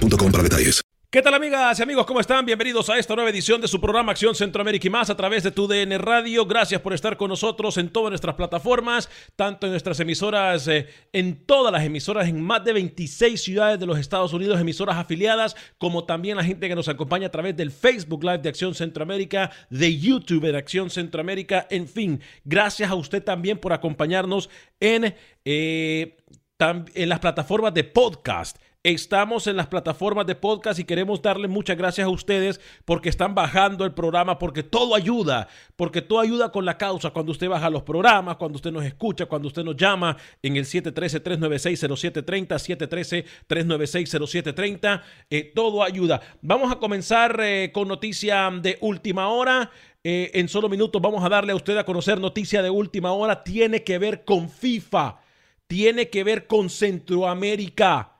para detalles. ¿Qué tal amigas y amigos? ¿Cómo están? Bienvenidos a esta nueva edición de su programa Acción Centroamérica y más a través de tu DN Radio. Gracias por estar con nosotros en todas nuestras plataformas, tanto en nuestras emisoras, eh, en todas las emisoras, en más de 26 ciudades de los Estados Unidos, emisoras afiliadas, como también la gente que nos acompaña a través del Facebook Live de Acción Centroamérica, de YouTube de Acción Centroamérica, en fin. Gracias a usted también por acompañarnos en, eh, en las plataformas de podcast. Estamos en las plataformas de podcast y queremos darle muchas gracias a ustedes porque están bajando el programa, porque todo ayuda, porque todo ayuda con la causa. Cuando usted baja los programas, cuando usted nos escucha, cuando usted nos llama en el 713-396-0730, 713-396-0730, eh, todo ayuda. Vamos a comenzar eh, con noticia de última hora. Eh, en solo minutos vamos a darle a usted a conocer noticia de última hora. Tiene que ver con FIFA, tiene que ver con Centroamérica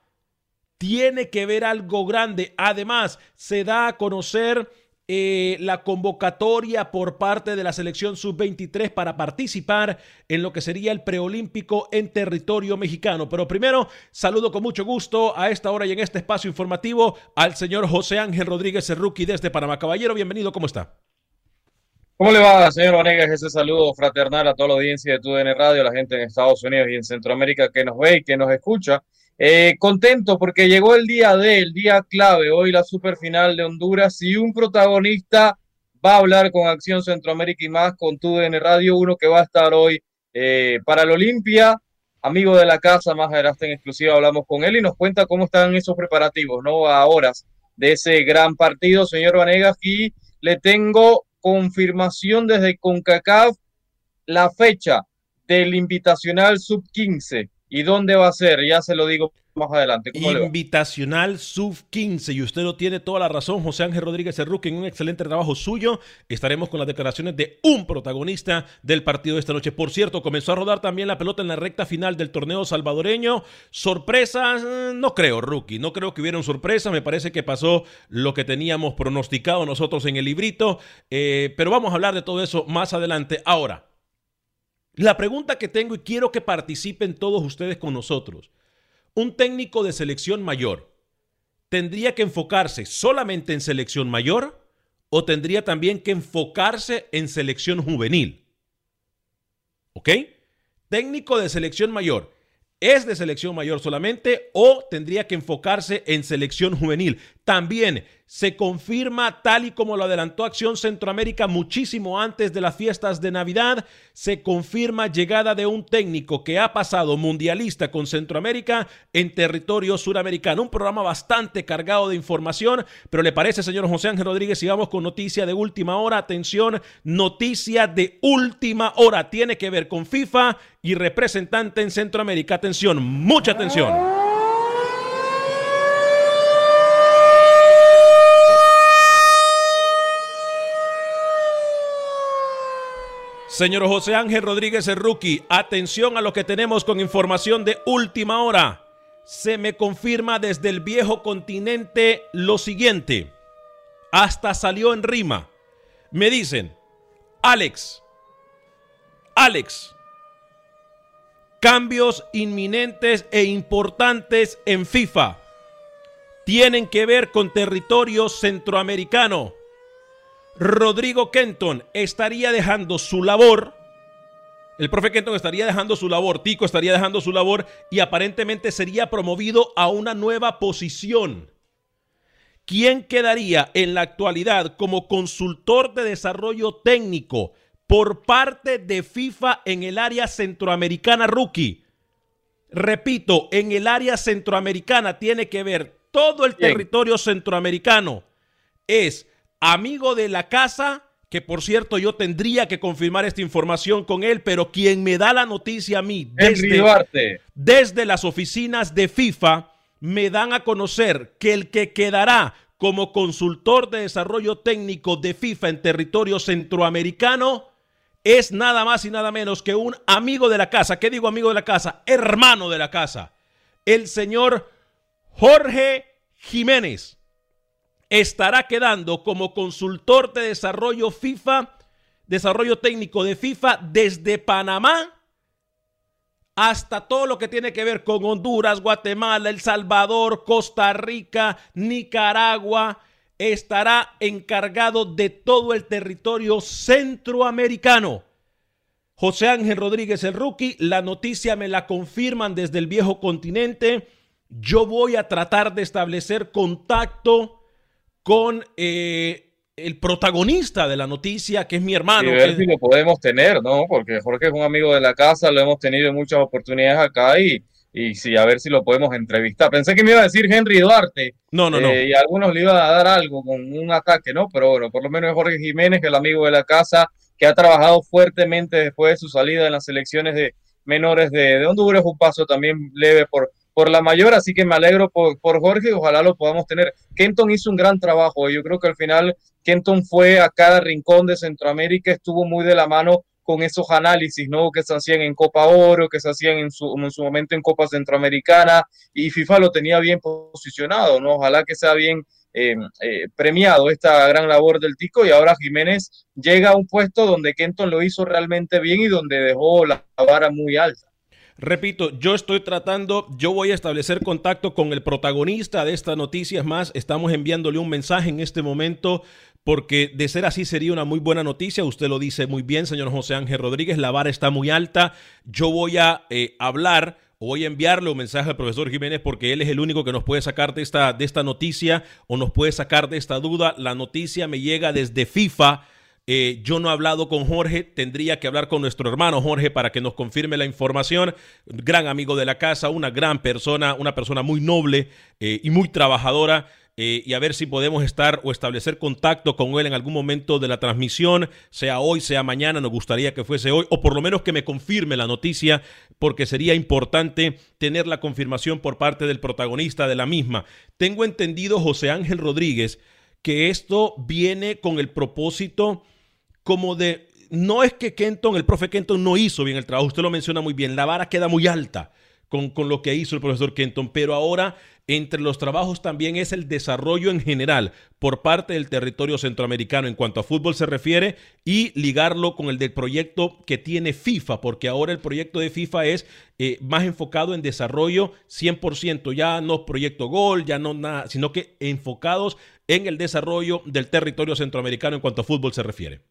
tiene que ver algo grande. Además, se da a conocer eh, la convocatoria por parte de la selección sub-23 para participar en lo que sería el preolímpico en territorio mexicano. Pero primero, saludo con mucho gusto a esta hora y en este espacio informativo al señor José Ángel Rodríguez Cerruqui desde Panamá. Caballero, bienvenido, ¿cómo está? ¿Cómo le va, señor Vanegas? Ese saludo fraternal a toda la audiencia de TUDN Radio, a la gente en Estados Unidos y en Centroamérica que nos ve y que nos escucha. Eh, contento porque llegó el día de, el día clave, hoy la superfinal de Honduras y un protagonista va a hablar con Acción Centroamérica y más con TUDN Radio, uno que va a estar hoy eh, para la Olimpia, amigo de la casa, más adelante en exclusiva hablamos con él y nos cuenta cómo están esos preparativos, ¿no? A horas de ese gran partido, señor Vanegas, y le tengo confirmación desde CONCACAF la fecha del invitacional sub 15 y dónde va a ser, ya se lo digo más adelante. Invitacional Sub 15 y usted lo tiene toda la razón, José Ángel Rodríguez Cerruque, en un excelente trabajo suyo. Estaremos con las declaraciones de un protagonista del partido de esta noche. Por cierto, comenzó a rodar también la pelota en la recta final del torneo salvadoreño. Sorpresas, eh, no creo, Rookie, no creo que hubieran sorpresas. Me parece que pasó lo que teníamos pronosticado nosotros en el librito, eh, pero vamos a hablar de todo eso más adelante. Ahora, la pregunta que tengo y quiero que participen todos ustedes con nosotros. Un técnico de selección mayor tendría que enfocarse solamente en selección mayor o tendría también que enfocarse en selección juvenil. ¿Ok? Técnico de selección mayor. ¿Es de selección mayor solamente o tendría que enfocarse en selección juvenil? También, se confirma tal y como lo adelantó Acción Centroamérica muchísimo antes de las fiestas de Navidad, se confirma llegada de un técnico que ha pasado mundialista con Centroamérica en territorio suramericano. Un programa bastante cargado de información, pero le parece, señor José Ángel Rodríguez, sigamos con noticia de última hora. Atención, noticia de última hora. Tiene que ver con FIFA y representante en Centroamérica. Atención, mucha atención. Señor José Ángel Rodríguez el atención a lo que tenemos con información de última hora. Se me confirma desde el viejo continente lo siguiente. Hasta salió en rima. Me dicen, Alex, Alex, cambios inminentes e importantes en FIFA tienen que ver con territorio centroamericano Rodrigo Kenton estaría dejando su labor. El profe Kenton estaría dejando su labor, Tico estaría dejando su labor y aparentemente sería promovido a una nueva posición. ¿Quién quedaría en la actualidad como consultor de desarrollo técnico por parte de FIFA en el área centroamericana rookie? Repito, en el área centroamericana tiene que ver todo el territorio centroamericano. Es amigo de la casa, que por cierto yo tendría que confirmar esta información con él, pero quien me da la noticia a mí desde, desde las oficinas de FIFA me dan a conocer que el que quedará como consultor de desarrollo técnico de FIFA en territorio centroamericano es nada más y nada menos que un amigo de la casa. ¿Qué digo amigo de la casa? Hermano de la casa. El señor Jorge Jiménez estará quedando como consultor de desarrollo FIFA, desarrollo técnico de FIFA desde Panamá hasta todo lo que tiene que ver con Honduras, Guatemala, El Salvador, Costa Rica, Nicaragua, estará encargado de todo el territorio centroamericano. José Ángel Rodríguez, el rookie, la noticia me la confirman desde el viejo continente. Yo voy a tratar de establecer contacto con eh, el protagonista de la noticia, que es mi hermano. Y ver si lo podemos tener, ¿no? Porque Jorge es un amigo de la casa, lo hemos tenido en muchas oportunidades acá y, y sí, a ver si lo podemos entrevistar. Pensé que me iba a decir Henry Duarte. No, no, no. Eh, y algunos le iban a dar algo con un ataque, ¿no? Pero bueno, por lo menos es Jorge Jiménez, que es el amigo de la casa, que ha trabajado fuertemente después de su salida en las selecciones de menores de, de Honduras, un paso también leve por por la mayor, así que me alegro por, por Jorge y ojalá lo podamos tener. Kenton hizo un gran trabajo, yo creo que al final Kenton fue a cada rincón de Centroamérica, estuvo muy de la mano con esos análisis, ¿no? Que se hacían en Copa Oro, que se hacían en su, en su momento en Copa Centroamericana, y FIFA lo tenía bien posicionado, ¿no? Ojalá que sea bien eh, eh, premiado esta gran labor del Tico, y ahora Jiménez llega a un puesto donde Kenton lo hizo realmente bien y donde dejó la vara muy alta. Repito, yo estoy tratando, yo voy a establecer contacto con el protagonista de esta noticia. Es más, estamos enviándole un mensaje en este momento porque de ser así sería una muy buena noticia. Usted lo dice muy bien, señor José Ángel Rodríguez, la vara está muy alta. Yo voy a eh, hablar voy a enviarle un mensaje al profesor Jiménez porque él es el único que nos puede sacar de esta, de esta noticia o nos puede sacar de esta duda. La noticia me llega desde FIFA eh, yo no he hablado con Jorge, tendría que hablar con nuestro hermano Jorge para que nos confirme la información. Gran amigo de la casa, una gran persona, una persona muy noble eh, y muy trabajadora. Eh, y a ver si podemos estar o establecer contacto con él en algún momento de la transmisión, sea hoy, sea mañana, nos gustaría que fuese hoy, o por lo menos que me confirme la noticia, porque sería importante tener la confirmación por parte del protagonista de la misma. Tengo entendido, José Ángel Rodríguez, que esto viene con el propósito como de, no es que Kenton, el profe Kenton no hizo bien el trabajo, usted lo menciona muy bien, la vara queda muy alta con, con lo que hizo el profesor Kenton, pero ahora entre los trabajos también es el desarrollo en general por parte del territorio centroamericano en cuanto a fútbol se refiere y ligarlo con el del proyecto que tiene FIFA, porque ahora el proyecto de FIFA es eh, más enfocado en desarrollo 100%, ya no proyecto gol, ya no nada, sino que enfocados en el desarrollo del territorio centroamericano en cuanto a fútbol se refiere.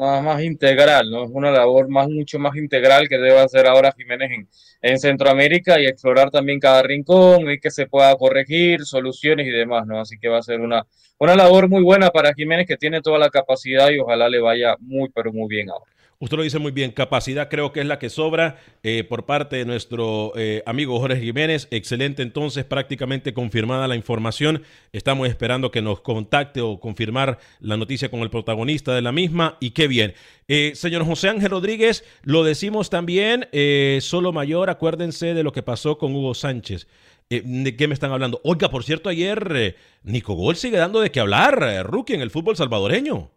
Más, más integral, ¿no? Es una labor más, mucho más integral que debe hacer ahora Jiménez en, en Centroamérica y explorar también cada rincón y que se pueda corregir, soluciones y demás, ¿no? Así que va a ser una, una labor muy buena para Jiménez que tiene toda la capacidad y ojalá le vaya muy, pero muy bien ahora. Usted lo dice muy bien, capacidad creo que es la que sobra eh, por parte de nuestro eh, amigo Jorge Jiménez. Excelente entonces, prácticamente confirmada la información. Estamos esperando que nos contacte o confirmar la noticia con el protagonista de la misma y qué bien. Eh, señor José Ángel Rodríguez, lo decimos también, solo mayor, acuérdense de lo que pasó con Hugo Sánchez. ¿De qué me están hablando? Oiga, por cierto, ayer Nico Gol sigue dando de qué hablar, rookie en el fútbol salvadoreño.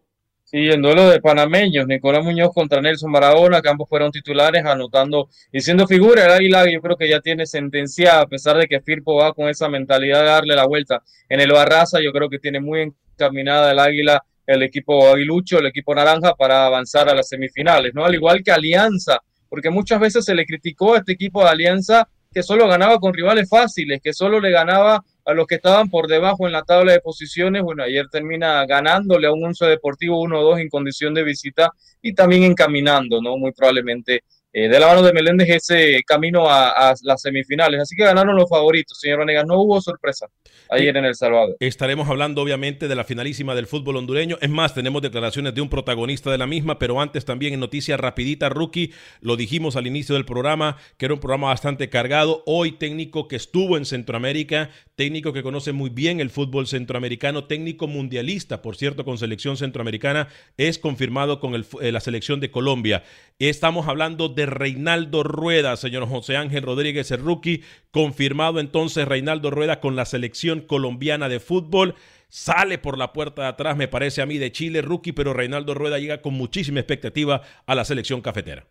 Sí, en duelo de panameños, Nicolás Muñoz contra Nelson Barahona, que ambos fueron titulares, anotando y siendo figura. El Águila, yo creo que ya tiene sentencia, a pesar de que Firpo va con esa mentalidad de darle la vuelta en el Barraza, yo creo que tiene muy encaminada el Águila, el equipo aguilucho, el equipo naranja, para avanzar a las semifinales, ¿no? Al igual que Alianza, porque muchas veces se le criticó a este equipo de Alianza que solo ganaba con rivales fáciles, que solo le ganaba a los que estaban por debajo en la tabla de posiciones. Bueno, ayer termina ganándole a un Once Deportivo 1-2 en condición de visita y también encaminando, ¿no? Muy probablemente eh, de la mano de Meléndez ese camino a, las semifinales. Así que ganaron los favoritos, señor Vanegas. No hubo sorpresa ayer en El Salvador. Estaremos hablando obviamente de la finalísima del fútbol hondureño. Es más, tenemos declaraciones de un protagonista de la misma, pero antes también en noticias rapidita, rookie, lo dijimos al inicio del programa, que era un programa bastante cargado. Hoy técnico que estuvo en Centroamérica, técnico que conoce muy bien el fútbol centroamericano, técnico mundialista, por cierto, con selección centroamericana, es confirmado con eh, la selección de Colombia. Estamos hablando de Reinaldo Rueda, señor José Ángel Rodríguez, el rookie, confirmado entonces Reinaldo Rueda con la selección colombiana de fútbol. Sale por la puerta de atrás, me parece a mí, de Chile, rookie, pero Reinaldo Rueda llega con muchísima expectativa a la selección cafetera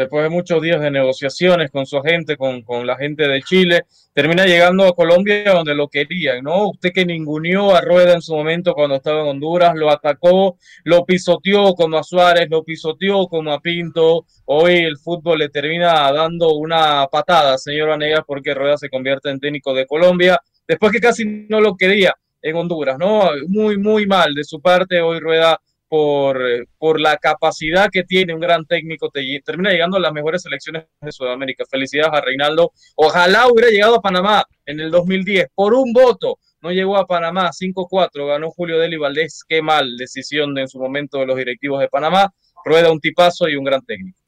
después de muchos días de negociaciones con su agente, con, con, la gente de Chile, termina llegando a Colombia donde lo querían, ¿no? Usted que ninguneó a Rueda en su momento cuando estaba en Honduras, lo atacó, lo pisoteó como a Suárez, lo pisoteó como a Pinto. Hoy el fútbol le termina dando una patada, señor Vanegas, porque Rueda se convierte en técnico de Colombia, después que casi no lo quería en Honduras, ¿no? Muy, muy mal de su parte. Hoy Rueda por, por la capacidad que tiene un gran técnico, termina llegando a las mejores selecciones de Sudamérica. Felicidades a Reinaldo. Ojalá hubiera llegado a Panamá en el 2010 por un voto. No llegó a Panamá, 5-4, ganó Julio Deli Valdés. Qué mal decisión de, en su momento de los directivos de Panamá. Rueda un tipazo y un gran técnico.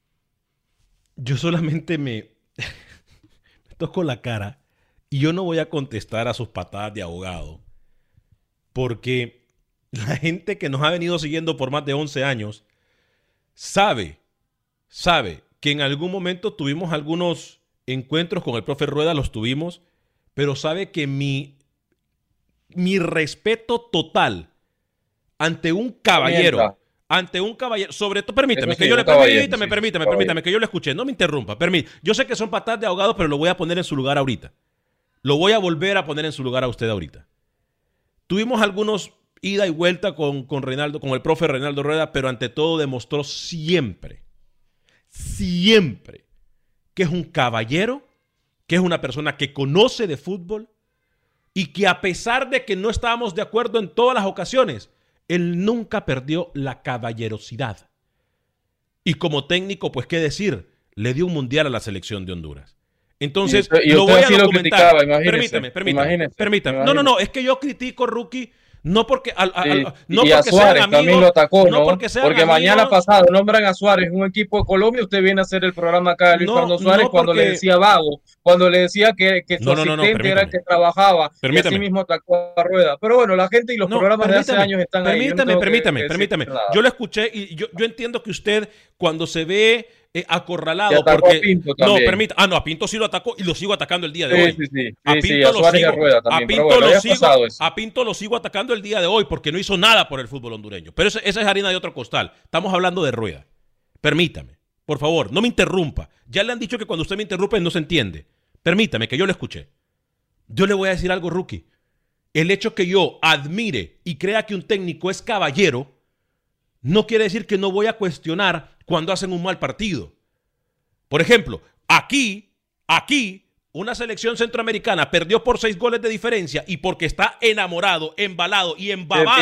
Yo solamente me, me toco la cara y yo no voy a contestar a sus patadas de abogado porque la gente que nos ha venido siguiendo por más de 11 años sabe, sabe que en algún momento tuvimos algunos encuentros con el profe Rueda, los tuvimos, pero sabe que mi, mi respeto total ante un caballero, ante un caballero, sobre todo, permítame, que yo le, permítame, permítame, permítame, que yo le escuché, no me interrumpa, permítame. Yo sé que son patadas de ahogado, pero lo voy a poner en su lugar ahorita. Lo voy a volver a poner en su lugar a usted ahorita. Tuvimos algunos ida y vuelta con, con Reinaldo, con el profe Reinaldo Rueda, pero ante todo demostró siempre, siempre que es un caballero, que es una persona que conoce de fútbol y que a pesar de que no estábamos de acuerdo en todas las ocasiones, él nunca perdió la caballerosidad. Y como técnico, pues qué decir, le dio un mundial a la selección de Honduras. Entonces, lo voy a documentar. permítame, permítame, permítame. No, no, no, es que yo critico, Rookie, no porque, al, no y a Suárez también lo atacó, ¿no? Porque, mañana pasado nombran a Suárez un equipo de Colombia. Usted viene a hacer el programa acá de Luis Fernando Suárez cuando le decía vago, cuando le decía que, que su asistente era el que trabajaba. Y así mismo atacó a Rueda. Pero bueno, la gente y los programas de hace años están permítame, ahí. Permítame, permítame, permítame. Yo lo escuché y yo, yo entiendo que usted, cuando se ve eh, acorralado porque no permita ah no a Pinto sí lo atacó y lo sigo atacando el día de hoy. a Pinto lo sigo a Pinto lo sigo a Pinto lo sigo atacando el día de hoy porque no hizo nada por el fútbol hondureño. Pero esa, esa es harina de otro costal. Estamos hablando de rueda. Permítame por favor no me interrumpa. Ya le han dicho que cuando usted me interrumpe no se entiende. Permítame que yo le escuché. Yo le voy a decir algo rookie. El hecho que yo admire y crea que un técnico es caballero no quiere decir que no voy a cuestionar cuando hacen un mal partido. Por ejemplo, aquí, aquí, una selección centroamericana perdió por seis goles de diferencia y porque está enamorado, embalado y embabado.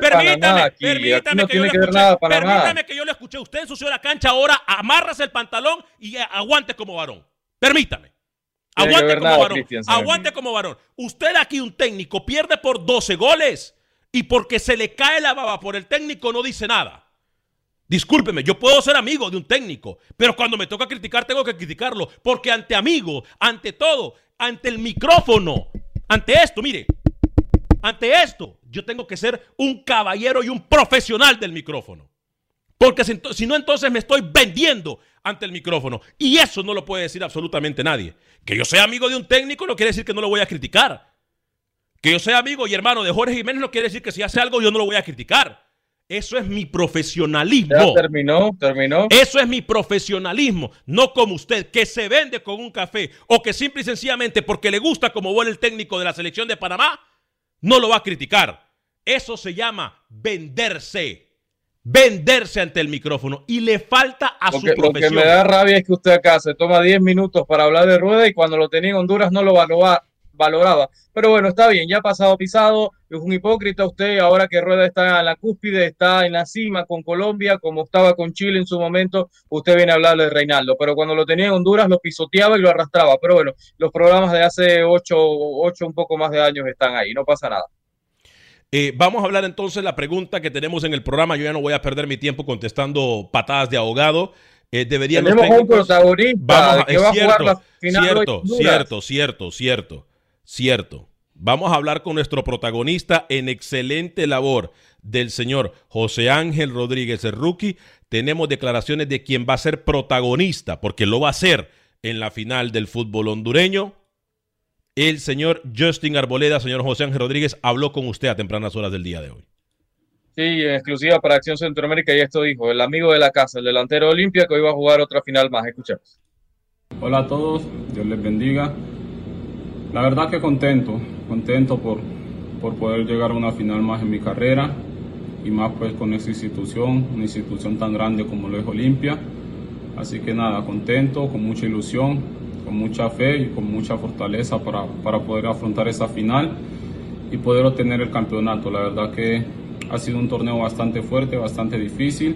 Permítame, permítame, que, yo le escuché, permítame que yo le escuché. Usted ensució la cancha ahora, amárrase el pantalón y aguante como varón. Permítame. Aguante como varón. aguante como varón. Usted aquí, un técnico, pierde por 12 goles y porque se le cae la baba por el técnico no dice nada. Discúlpeme, yo puedo ser amigo de un técnico, pero cuando me toca criticar tengo que criticarlo, porque ante amigo, ante todo, ante el micrófono, ante esto, mire, ante esto, yo tengo que ser un caballero y un profesional del micrófono. Porque si, no, entonces me estoy vendiendo ante el micrófono. Y eso no lo puede decir absolutamente nadie. Que yo sea amigo de un técnico no quiere decir que no lo voy a criticar. Que yo sea amigo y hermano de Jorge Jiménez no quiere decir que si hace algo yo no lo voy a criticar. Eso es mi profesionalismo. Ya terminó, terminó. Eso es mi profesionalismo, no como usted, que se vende con un café o que simple y sencillamente porque le gusta como vuela el técnico de la selección de Panamá, no lo va a criticar. Eso se llama venderse. Venderse ante el micrófono y le falta a su profesión. Lo que me da rabia es que usted acá se toma 10 minutos para hablar de rueda y cuando lo tenía en Honduras no lo va, a valoraba. Pero bueno, está bien, ya ha pasado pisado, es un hipócrita usted, ahora que Rueda está en la cúspide, está en la cima con Colombia, como estaba con Chile en su momento, usted viene a hablarle de Reinaldo, pero cuando lo tenía en Honduras lo pisoteaba y lo arrastraba. Pero bueno, los programas de hace ocho, ocho un poco más de años están ahí, no pasa nada. Eh, vamos a hablar entonces la pregunta que tenemos en el programa. Yo ya no voy a perder mi tiempo contestando patadas de ahogado. Eh, Tenemos un protagonista vamos que va a jugar la final cierto, cierto, cierto, cierto. Cierto. Vamos a hablar con nuestro protagonista en excelente labor del señor José Ángel Rodríguez, el rookie. Tenemos declaraciones de quien va a ser protagonista, porque lo va a ser en la final del fútbol hondureño. El señor Justin Arboleda, señor José Ángel Rodríguez, habló con usted a tempranas horas del día de hoy. Sí, en exclusiva para Acción Centroamérica, y esto dijo el amigo de la casa, el delantero Olimpia, que hoy va a jugar otra final más. Escuchemos. Hola a todos, Dios les bendiga. La verdad que contento, contento por, por poder llegar a una final más en mi carrera y más pues con esa institución, una institución tan grande como lo es Olimpia. Así que nada, contento, con mucha ilusión, con mucha fe y con mucha fortaleza para, para poder afrontar esa final y poder obtener el campeonato. La verdad que ha sido un torneo bastante fuerte, bastante difícil,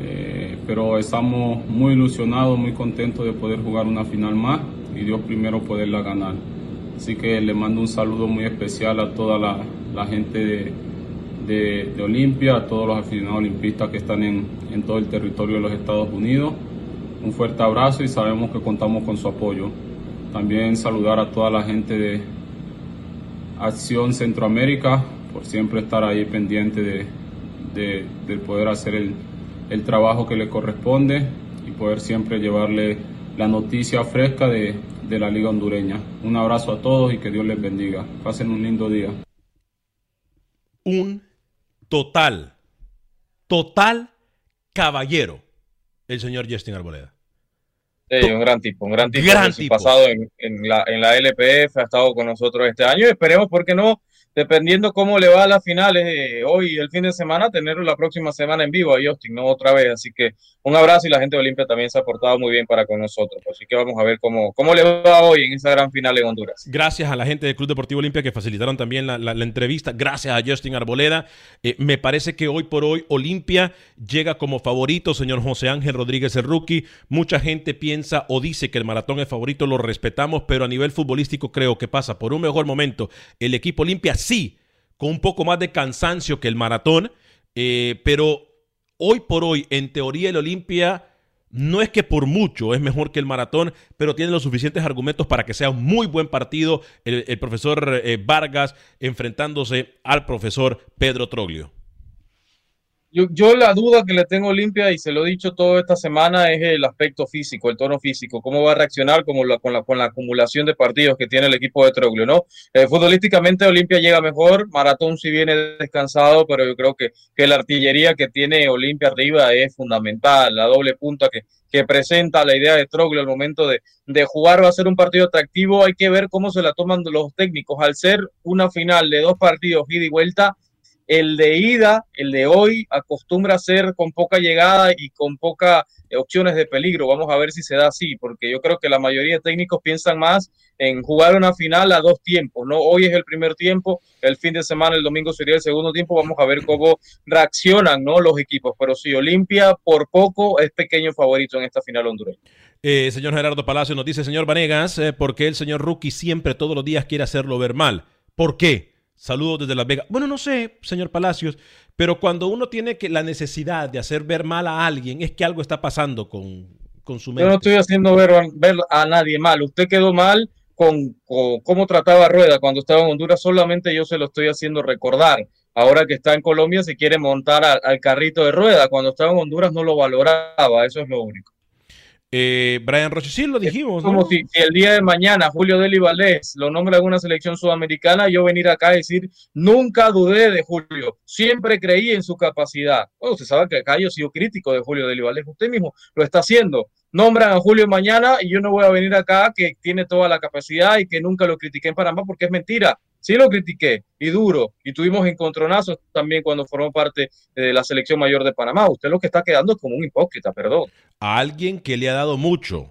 eh, pero estamos muy ilusionados, muy contentos de poder jugar una final más y Dios primero poderla ganar. Así que le mando un saludo muy especial a toda la, gente de, Olimpia, a todos los aficionados olimpistas que están en, todo el territorio de los Estados Unidos. Un fuerte abrazo y sabemos que contamos con su apoyo. También saludar a toda la gente de Acción Centroamérica por siempre estar ahí pendiente de, de, poder hacer el, el, trabajo que le corresponde y poder siempre llevarle la noticia fresca de, de la Liga Hondureña. Un abrazo a todos y que Dios les bendiga. Pasen un lindo día. Un total, total caballero, el señor Justin Arboleda. Sí, un gran tipo, un gran tipo. Gran tipo. Pasado en, en, la, en la LPF, ha estado con nosotros este año. Esperemos, porque no? dependiendo cómo le va a las finales eh, hoy el fin de semana, tenerlo la próxima semana en vivo a Justin, ¿no? Otra vez. Así que un abrazo y la gente de Olimpia también se ha portado muy bien para con nosotros. Así que vamos a ver cómo, cómo le va hoy en esa gran final en Honduras. Gracias a la gente del Club Deportivo Olimpia que facilitaron también la, la, entrevista. Gracias a Justin Arboleda. Eh, me parece que hoy por hoy Olimpia llega como favorito, señor José Ángel Rodríguez, el rookie. Mucha gente piensa o dice que el maratón es favorito, lo respetamos, pero a nivel futbolístico creo que pasa por un mejor momento. El equipo Olimpia sí, con un poco más de cansancio que el maratón, eh, pero hoy por hoy, en teoría, el Olimpia no es que por mucho es mejor que el maratón, pero tiene los suficientes argumentos para que sea un muy buen partido el, profesor eh, Vargas enfrentándose al profesor Pedro Troglio. Yo, la duda que le tengo Olimpia, y se lo he dicho toda esta semana, es el aspecto físico, el tono físico, cómo va a reaccionar como con, la, con la acumulación de partidos que tiene el equipo de Troglio, ¿no? Eh, futbolísticamente Olimpia llega mejor, Maratón sí viene descansado, pero yo creo que, que la artillería que tiene Olimpia arriba es fundamental, la doble punta que, que presenta la idea de Troglio al momento de, de jugar va a ser un partido atractivo, hay que ver cómo se la toman los técnicos, al ser una final de dos partidos ida y vuelta, el de ida, el de hoy, acostumbra a ser con poca llegada y con pocas eh, opciones de peligro. Vamos a ver si se da así, porque yo creo que la mayoría de técnicos piensan más en jugar una final a dos tiempos, ¿no? Hoy es el primer tiempo, el fin de semana, el domingo sería el segundo tiempo. Vamos a ver cómo reaccionan, ¿no? Los equipos. Pero si Olimpia por poco es pequeño favorito en esta final hondureña. Eh, señor Gerardo Palacio nos dice, señor Vanegas, eh, ¿por qué el señor Rookie siempre todos los días quiere hacerlo ver mal? ¿Por qué? Saludos desde Las Vegas. Bueno, no sé, señor Palacios, pero cuando uno tiene que la necesidad de hacer ver mal a alguien, es que algo está pasando con, con su mente. Yo no estoy haciendo ver, ver a nadie mal. Usted quedó mal con, cómo trataba Rueda cuando estaba en Honduras, solamente yo se lo estoy haciendo recordar. Ahora que está en Colombia se quiere montar al carrito de Rueda. Cuando estaba en Honduras no lo valoraba, eso es lo único. Eh, Brian Roche, sí lo dijimos. Como si, el día de mañana Julio Deli Valdés lo nombra en una selección sudamericana, yo venir acá a decir, nunca dudé de Julio, siempre creí en su capacidad. Bueno, usted sabe que acá yo he sido crítico de Julio Deli Valdés, usted mismo lo está haciendo. Nombran a Julio mañana y yo no voy a venir acá que tiene toda la capacidad y que nunca lo critiqué en Panamá porque es mentira. Sí lo critiqué y duro y tuvimos encontronazos también cuando formó parte de la selección mayor de Panamá. Usted lo que está quedando es como un hipócrita, perdón. A alguien que le ha dado mucho,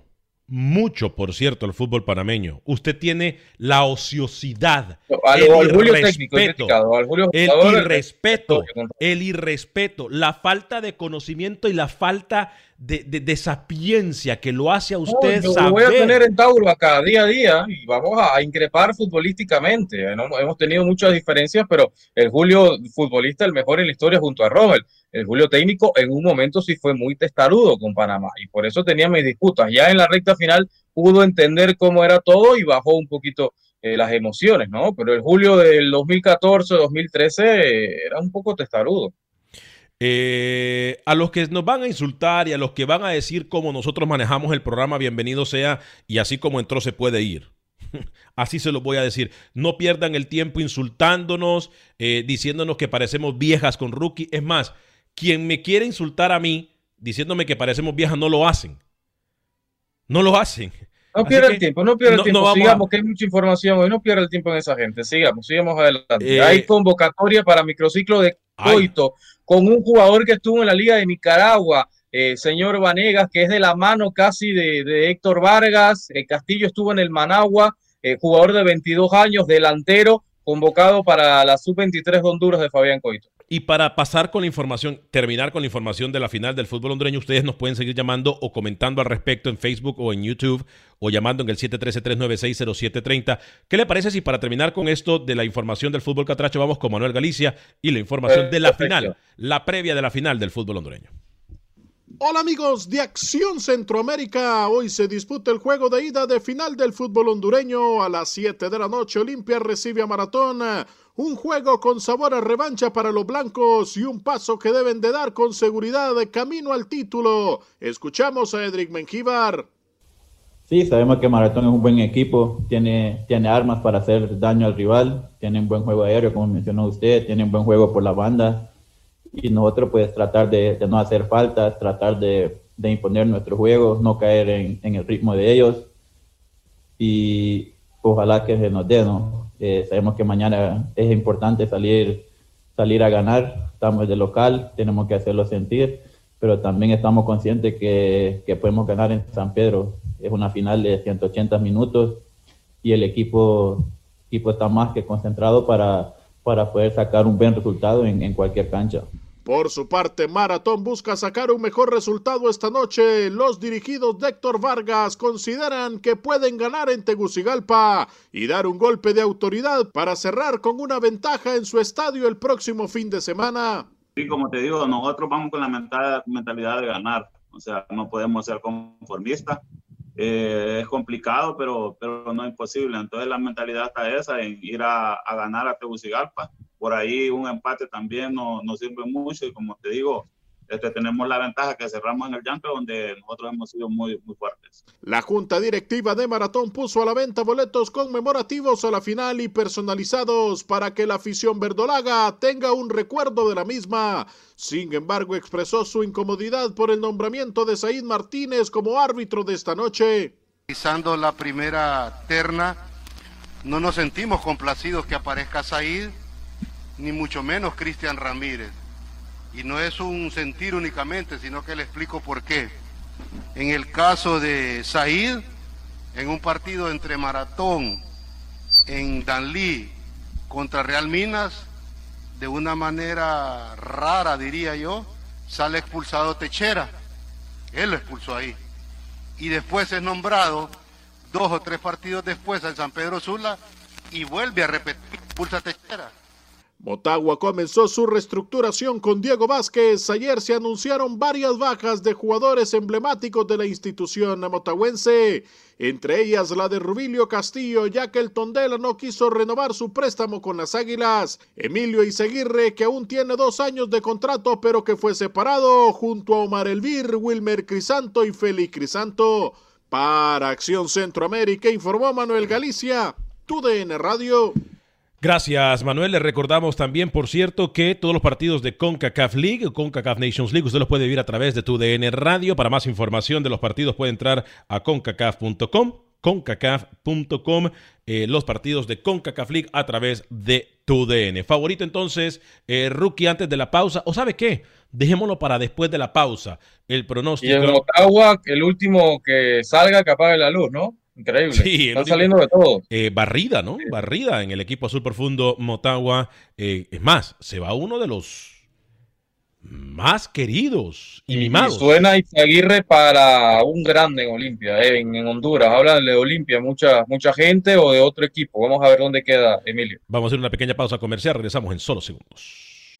mucho, por cierto, al fútbol panameño. Usted tiene la ociosidad, el, irrespeto, el irrespeto, el irrespeto, la falta de conocimiento y la falta de, de, sapiencia que lo hace a usted no, Lo voy a tener en Tauro acá día a día y vamos a, increpar futbolísticamente. hemos tenido muchas diferencias, pero el Julio futbolista el mejor en la historia junto a Robert. El Julio técnico en un momento sí fue muy testarudo con Panamá y por eso tenía mis disputas. Ya en la recta final pudo entender cómo era todo y bajó un poquito eh, las emociones, ¿no? Pero el Julio del 2014, 2013 era un poco testarudo. Eh, a los que nos van a insultar y a los que van a decir cómo nosotros manejamos el programa, bienvenido sea, y así como entró se puede ir. Así se los voy a decir. No pierdan el tiempo insultándonos, eh, diciéndonos que parecemos viejas con rookie. Es más, quien me quiere insultar a mí, diciéndome que parecemos viejas, no lo hacen. No lo hacen. No pierda el tiempo, no pierda el tiempo. sigamos, que hay mucha información hoy. No pierda el tiempo en esa gente. Sigamos, sigamos adelante. Eh, hay convocatoria para microciclo de coito con un jugador que estuvo en la Liga de Nicaragua, eh, señor Vanegas, que es de la mano casi de, Héctor Vargas. Eh, Castillo estuvo en el Managua, eh, jugador de 22 años, delantero, convocado para la Sub-23 de Honduras de Fabián Coito. Y para pasar con la información, terminar con la información de la final del fútbol hondureño, ustedes nos pueden seguir llamando o comentando al respecto en Facebook o en YouTube o llamando en el 713-396-0730. ¿Qué le parece si para terminar con esto de la información del fútbol catracho vamos con Manuel Galicia y la información de la final, la previa de la final del fútbol hondureño? Hola amigos de Acción Centroamérica, hoy se disputa el juego de ida de final del fútbol hondureño a las 7 de la noche. Olimpia recibe a Maratón un juego con sabor a revancha para los blancos y un paso que deben de dar con seguridad de camino al título. Escuchamos a Edric Mengíbar. Sí, sabemos que Maratón es un buen equipo, tiene, tiene armas para hacer daño al rival, tiene un buen juego aéreo, como mencionó usted, tiene un buen juego por la banda y nosotros pues tratar de, no hacer faltas, tratar de, imponer nuestro juego, no caer en, en, el ritmo de ellos y ojalá que se nos dé, ¿no? Eh, sabemos que mañana es importante salir, salir a ganar. Estamos de local, tenemos que hacerlo sentir, pero también estamos conscientes que, que podemos ganar en San Pedro. Es una final de 180 minutos y el equipo, equipo está más que concentrado para, para poder sacar un buen resultado en, en cualquier cancha. Por su parte, Maratón busca sacar un mejor resultado esta noche. Los dirigidos de Héctor Vargas consideran que pueden ganar en Tegucigalpa y dar un golpe de autoridad para cerrar con una ventaja en su estadio el próximo fin de semana. Sí, como te digo, nosotros vamos con la mentalidad de ganar. O sea, no podemos ser conformistas. Eh, es complicado, pero, pero no imposible. Entonces la mentalidad está esa, ir a, a ganar a Tegucigalpa por ahí un empate también nos no sirve mucho y como te digo, este, tenemos la ventaja que cerramos en el llanto donde nosotros hemos sido muy, muy fuertes. La Junta Directiva de Maratón puso a la venta boletos conmemorativos a la final y personalizados para que la afición verdolaga tenga un recuerdo de la misma. Sin embargo, expresó su incomodidad por el nombramiento de Said Martínez como árbitro de esta noche. Pisando la primera terna, no nos sentimos complacidos que aparezca Said ni mucho menos Cristian Ramírez. Y no es un sentir únicamente, sino que le explico por qué. En el caso de Said, en un partido entre Maratón, en Danlí, contra Real Minas, de una manera rara, diría yo, sale expulsado Techera. Él lo expulsó ahí. Y después es nombrado dos o tres partidos después al San Pedro Sula y vuelve a repetir, expulsa Techera. Motagua comenzó su reestructuración con Diego Vázquez. Ayer se anunciaron varias bajas de jugadores emblemáticos de la institución motagüense, entre ellas la de Rubilio Castillo, ya que el Tondela no quiso renovar su préstamo con las Águilas. Emilio Iseguirre, que aún tiene dos años de contrato, pero que fue separado, junto a Omar Elvir, Wilmer Crisanto y Félix Crisanto. Para Acción Centroamérica, informó Manuel Galicia, TUDN Radio. Gracias, Manuel. Le recordamos también, por cierto, que todos los partidos de CONCACAF League o CONCACAF Nations League usted los puede vivir a través de tu DN Radio. Para más información de los partidos puede entrar a concacaf.com concacaf.com eh, los partidos de CONCACAF League a través de tu DN. Favorito entonces, eh, rookie antes de la pausa. ¿O sabe qué? Dejémoslo para después de la pausa. El pronóstico. Y en Ottawa, el último que salga que apague la luz, ¿no? Increíble. Sí, Están saliendo de todo. Eh, barrida, ¿no? Barrida en el equipo azul profundo Motagua. Eh, es más, se va uno de los más queridos y, mimados. Y suena Izaguirre para un grande en Olimpia, eh, en, Honduras. Hablan de Olimpia mucha, mucha gente o de otro equipo. Vamos a ver dónde queda Emilio. Vamos a hacer una pequeña pausa comercial. Regresamos en solo segundos.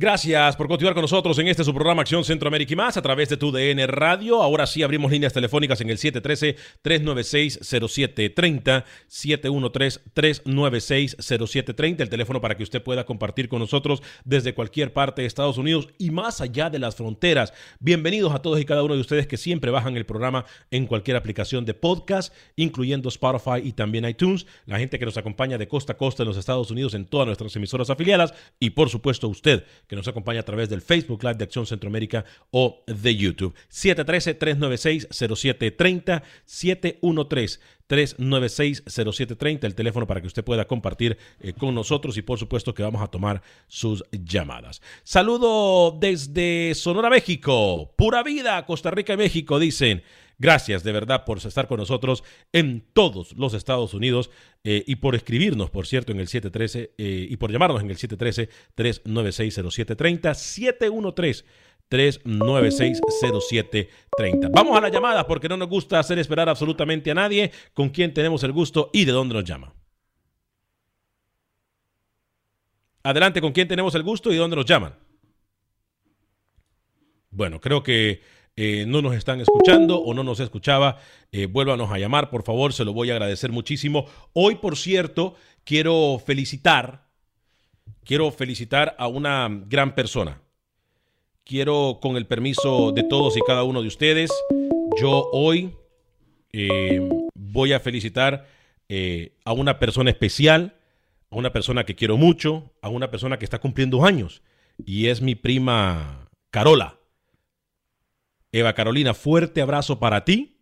Gracias por continuar con nosotros en este su programa Acción Centroamérica y más a través de tu DN Radio. Ahora sí abrimos líneas telefónicas en el 713-396-0730, 713-396-0730, el teléfono para que usted pueda compartir con nosotros desde cualquier parte de Estados Unidos y más allá de las fronteras. Bienvenidos a todos y cada uno de ustedes que siempre bajan el programa en cualquier aplicación de podcast, incluyendo Spotify y también iTunes. La gente que nos acompaña de costa a costa en los Estados Unidos en todas nuestras emisoras afiliadas y por supuesto usted que nos acompaña a través del Facebook Live de Acción Centroamérica o de YouTube. 713-396-0730, 713-396-0730, el teléfono para que usted pueda compartir eh, con nosotros y por supuesto que vamos a tomar sus llamadas. Saludo desde Sonora, México. Pura vida, Costa Rica y México, dicen. Gracias de verdad por estar con nosotros en todos los Estados Unidos eh, y por escribirnos, por cierto, en el 713 eh, y por llamarnos en el 713-396-0730. 713-396-0730. Vamos a la llamada porque no nos gusta hacer esperar absolutamente a nadie. ¿Con quién tenemos el gusto y de dónde nos llama? Adelante, ¿con quién tenemos el gusto y de dónde nos llaman? Bueno, creo que eh, no nos están escuchando o no nos escuchaba, eh, vuélvanos a llamar, por favor, se lo voy a agradecer muchísimo. Hoy, por cierto, quiero felicitar, quiero felicitar a una gran persona. Quiero, con el permiso de todos y cada uno de ustedes, yo hoy eh, voy a felicitar a una persona especial, a una persona que quiero mucho, a una persona que está cumpliendo años, y es mi prima Carola. Eva Carolina, fuerte abrazo para ti.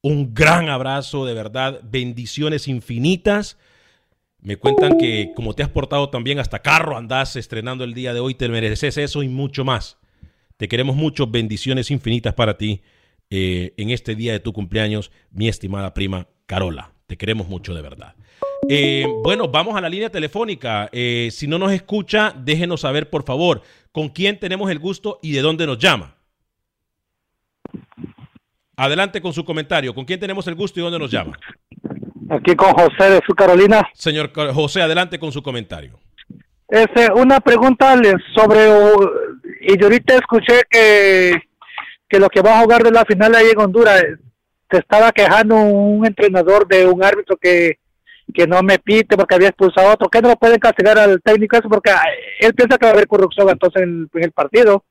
Un gran abrazo, de verdad. Bendiciones infinitas. Me cuentan que como te has portado también hasta carro andás estrenando el día de hoy, te mereces eso y mucho más. Te queremos mucho. Bendiciones infinitas para ti eh, en este día de tu cumpleaños, mi estimada prima Carola. Te queremos mucho, de verdad. Eh, bueno, vamos a la línea telefónica. Eh, si no nos escucha, déjenos saber, por favor, con quién tenemos el gusto y de dónde nos llama. Adelante con su comentario. ¿Con quién tenemos el gusto y dónde nos llama? Aquí con José de su Carolina. Señor José, adelante con su comentario. Este, una pregunta sobre y yo ahorita escuché que, que lo que va a jugar de la final ahí en Honduras, se estaba quejando un entrenador de un árbitro que, que no me pite porque había expulsado a otro, que no lo pueden castigar al técnico eso porque ah, él piensa que va a haber corrupción entonces en, en el partido.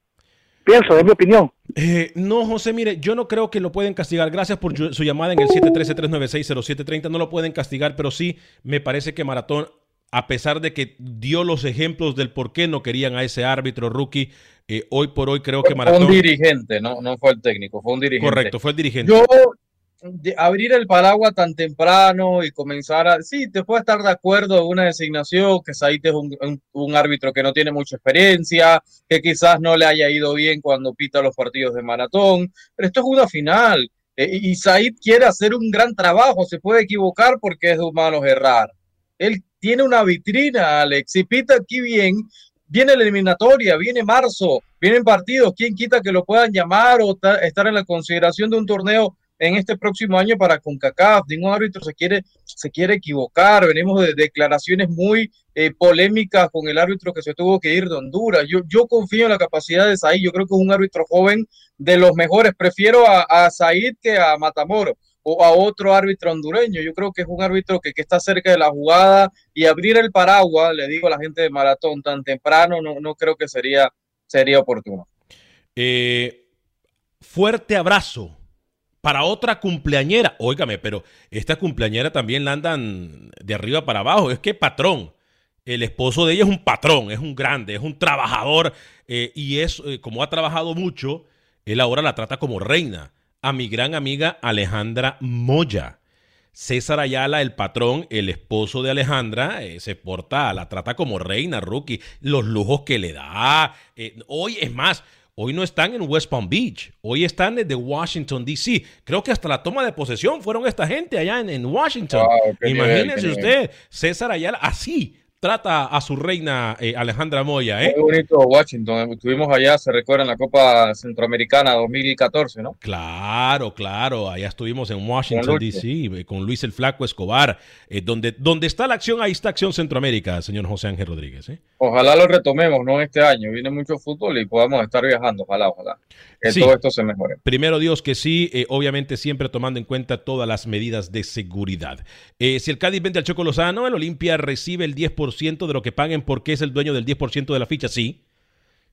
Pienso, es mi opinión. Eh, no, José, mire, yo no creo que lo pueden castigar. Gracias por su llamada en el 713-396-0730. No lo pueden castigar, pero sí me parece que Maratón, a pesar de que dio los ejemplos del por qué no querían a ese árbitro rookie, eh, hoy por hoy creo que Maratón. Fue un dirigente, no, no fue el técnico, fue un dirigente. Correcto, fue el dirigente. Yo, de abrir el paraguas tan temprano y comenzar a. Sí, te puedo estar de acuerdo en una designación, que Said es un, un, un, árbitro que no tiene mucha experiencia, que quizás no le haya ido bien cuando pita los partidos de maratón, pero esto es una final. Eh, y Said quiere hacer un gran trabajo, se puede equivocar porque es de humanos errar. Él tiene una vitrina, Alex, y pita aquí bien. Viene la eliminatoria, viene marzo, vienen partidos. ¿Quién quita que lo puedan llamar o estar en la consideración de un torneo en este próximo año para CONCACAF. Ningún árbitro se quiere, se quiere equivocar. Venimos de declaraciones muy eh, polémicas con el árbitro que se tuvo que ir de Honduras. Yo, yo confío en la capacidad de Said. Yo creo que es un árbitro joven de los mejores. Prefiero a, a que a Matamoro o a otro árbitro hondureño. Yo creo que es un árbitro que, que, está cerca de la jugada y abrir el paraguas, le digo a la gente de Maratón, tan temprano, no, no creo que sería, sería oportuno. Eh, fuerte abrazo para otra cumpleañera. Óigame, pero esta cumpleañera también la andan de arriba para abajo. Es que patrón. El esposo de ella es un patrón, es un grande, es un trabajador eh, y es, eh, como ha trabajado mucho, él ahora la trata como reina. A mi gran amiga Alejandra Moya. César Ayala, el patrón, el esposo de Alejandra, eh, se porta, la trata como reina, rookie, los lujos que le da. hoy es más, Hoy no están en West Palm Beach, hoy están desde Washington, D.C. Creo que hasta la toma de posesión fueron esta gente allá en, en Washington. Wow, Imagínense usted, César Ayala, así, trata a su reina eh, Alejandra Moya. ¿eh? Muy bonito Washington. Estuvimos allá, se recuerda, en la Copa Centroamericana 2014, ¿no? Claro, claro. Allá estuvimos en Washington, D.C., eh, con Luis el Flaco Escobar. Eh, donde, donde está la acción, ahí está Acción Centroamérica, señor José Ángel Rodríguez. ¿eh? Ojalá lo retomemos, ¿no? Este año. Viene mucho fútbol y podamos estar viajando. Ojalá, ojalá. Que sí. todo esto se mejore. Primero Dios que sí, eh, obviamente siempre tomando en cuenta todas las medidas de seguridad. si el Cádiz vende al Choco Lozano, el Olimpia recibe el 10% de lo que paguen porque es el dueño del 10% de la ficha, sí,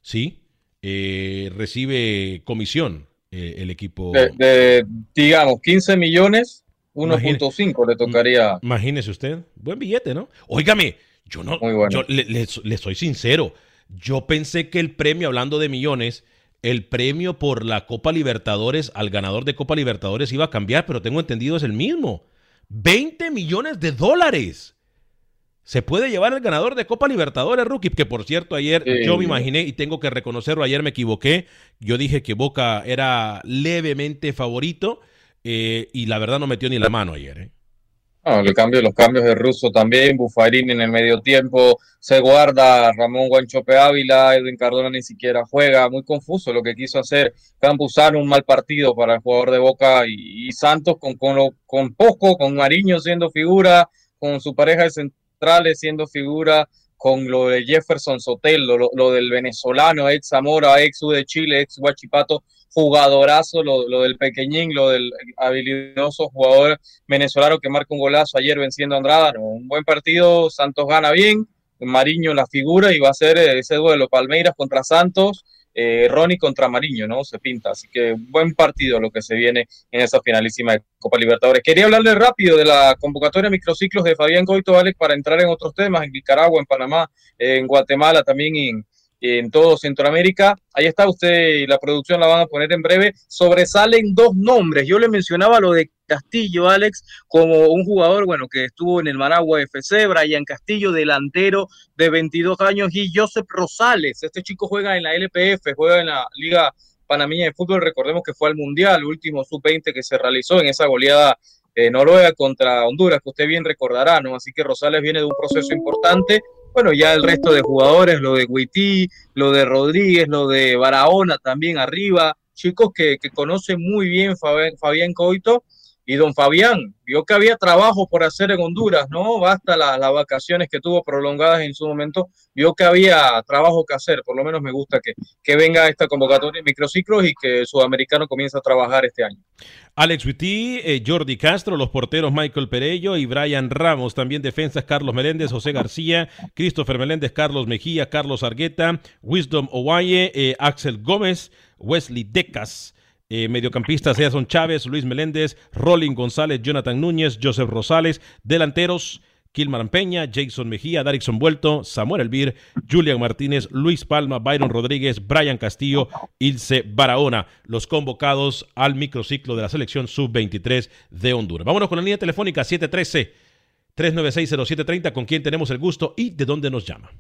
sí, eh, recibe comisión eh, el equipo. De, de, digamos, 15 millones, 1.5 le tocaría. Imagínese usted, buen billete, ¿no? Óigame, yo no, bueno. yo le, le, le soy sincero, yo pensé que el premio, hablando de millones, el premio por la Copa Libertadores al ganador de Copa Libertadores iba a cambiar, pero tengo entendido es el mismo. 20 millones de dólares se puede llevar el ganador de Copa Libertadores, rookie, que por cierto ayer yo me imaginé y tengo que reconocerlo, ayer me equivoqué, yo dije que Boca era levemente favorito eh, y la verdad no metió ni la mano ayer. ¿eh? No, el cambio, los cambios de Russo también, Bufarini en el medio tiempo, se guarda Ramón Guanchope Ávila, Edwin Cardona ni siquiera juega, muy confuso lo que quiso hacer Campuzano, un mal partido para el jugador de Boca y, y Santos con, con, lo, con poco, con Mariño siendo figura, con su pareja de siendo figura con lo de Jefferson Sotelo, lo, lo, del venezolano, ex Zamora, ex U de Chile, ex Huachipato, jugadorazo, lo, del pequeñín, lo del habilidoso jugador venezolano que marca un golazo ayer venciendo a Andrada. Un buen partido, Santos gana bien, Mariño la figura y va a ser ese duelo, Palmeiras contra Santos eh, Ronnie contra Mariño, ¿no? Se pinta. Así que buen partido lo que se viene en esa finalísima de Copa Libertadores. Quería hablarle rápido de la convocatoria microciclos de Fabián Coito, Alex, para entrar en otros temas, en Nicaragua, en Panamá, en Guatemala, también en, en todo Centroamérica. Ahí está usted y la producción la van a poner en breve. Sobresalen dos nombres. Yo le mencionaba lo de Castillo, Alex, como un jugador, bueno, que estuvo en el Managua FC, Brian Castillo, delantero de 22 años, y Joseph Rosales. Este chico juega en la LPF, juega en la Liga Panameña de Fútbol. Recordemos que fue al Mundial, último sub-20 que se realizó en esa goleada Noruega contra Honduras, que usted bien recordará, ¿no? Así que Rosales viene de un proceso importante bueno, ya el resto de jugadores, lo de Guití, lo de Rodríguez, lo de Barahona también arriba, chicos que, que conocen muy bien Fabián, Fabián Coito Y don Fabián vio que había trabajo por hacer en Honduras, ¿no? Basta las vacaciones que tuvo prolongadas en su momento, vio que había trabajo que hacer. Por lo menos me gusta que, que venga esta convocatoria en microciclos y que Sudamericano comience a trabajar este año. Alex Witty, eh, Jordi Castro, los porteros Michael Perello y Brian Ramos, también defensas Carlos Meléndez, José García, Christopher Meléndez, Carlos Mejía, Carlos Argueta, Wisdom Owaye, eh, Axel Gómez, Wesley Decas. Eh, mediocampistas Edson Chávez, Luis Meléndez, Rolling González, Jonathan Núñez, Joseph Rosales, delanteros Kilmaran Peña, Jason Mejía, Darixon Vuelto, Samuel Elvir, Julian Martínez, Luis Palma, Byron Rodríguez, Brian Castillo, Ilse Barahona, los convocados al microciclo de la selección sub-23 de Honduras. Vámonos con la línea telefónica 713-396-0730, con quien tenemos el gusto y de dónde nos llama.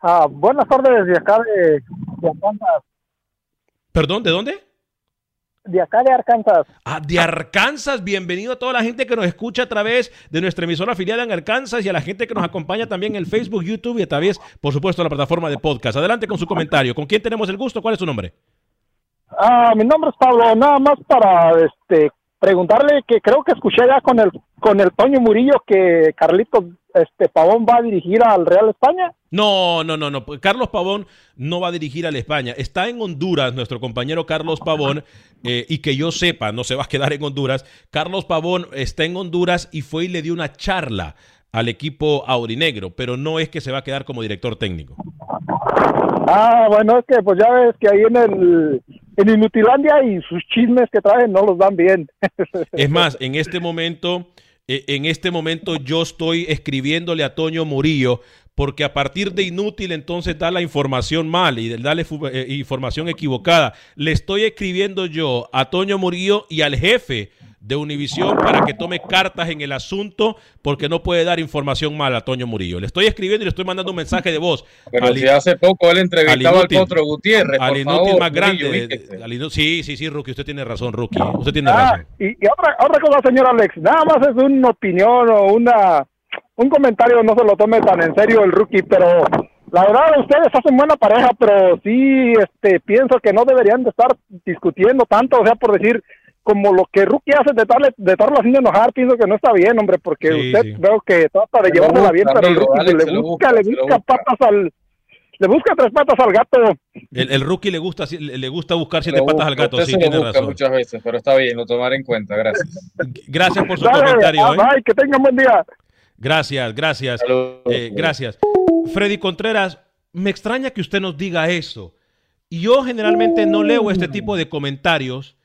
Ah, buenas tardes, de acá de, de. ¿Perdón? ¿De dónde? De acá de Arkansas. Ah, de Arkansas. Bienvenido a toda la gente que nos escucha a través de nuestra emisora afiliada en Arkansas y a la gente que nos acompaña también en el Facebook, YouTube y a través, por supuesto, la plataforma de podcast. Adelante con su comentario. ¿Con quién tenemos el gusto? ¿Cuál es su nombre? Ah, mi nombre es Pablo. Nada más para este preguntarle que creo que escuché ya con el con el Toño Murillo que Carlitos este Pavón va a dirigir al Real España. No, no, no, no. Carlos Pavón no va a dirigir al España. Está en Honduras nuestro compañero Carlos Pavón eh, y que yo sepa, no se va a quedar en Honduras. Carlos Pavón está en Honduras y fue y le dio una charla al equipo aurinegro, pero no es que se va a quedar como director técnico. Ah, bueno, es que pues ya ves que ahí en el en Inutilandia y sus chismes que traen no los dan bien. Es más, en este momento, eh, en este momento yo estoy escribiéndole a Toño Murillo porque a partir de inútil entonces da la información mal y darle eh, información equivocada. Le estoy escribiendo yo a Toño Murillo y al jefe de Univisión para que tome cartas en el asunto porque no puede dar información mala a Toño Murillo. Le estoy escribiendo y le estoy mandando un mensaje de voz. Pero si hace poco él entrevistaba al, Potro Gutiérrez. Al inútil más grande. sí, sí, sí, Rookie, usted tiene razón, Rookie. Usted tiene ah, razón. Y, otra, otra cosa, señor Alex, nada más es una opinión o una un comentario, no se lo tome tan en serio el Rookie, pero la verdad ustedes hacen buena pareja, pero sí este pienso que no deberían de estar discutiendo tanto, o sea, por decir, como lo que Rookie hace de estarle, de estarlo haciendo enojar, pienso que no está bien, hombre, porque usted veo que trata de llevársela bien, pero el Rookie le, busca, le busca patas al le busca tres patas al gato. El, rookie le gusta le gusta buscar siete patas al gato, sí, tiene razón. muchas veces, pero está bien, lo tomaré en cuenta, gracias. gracias por su comentario. Ah, ¿eh? que tengan buen día. Gracias, gracias. Eh, gracias. Freddy Contreras, me extraña que usted nos diga eso. Yo generalmente no leo este tipo de comentarios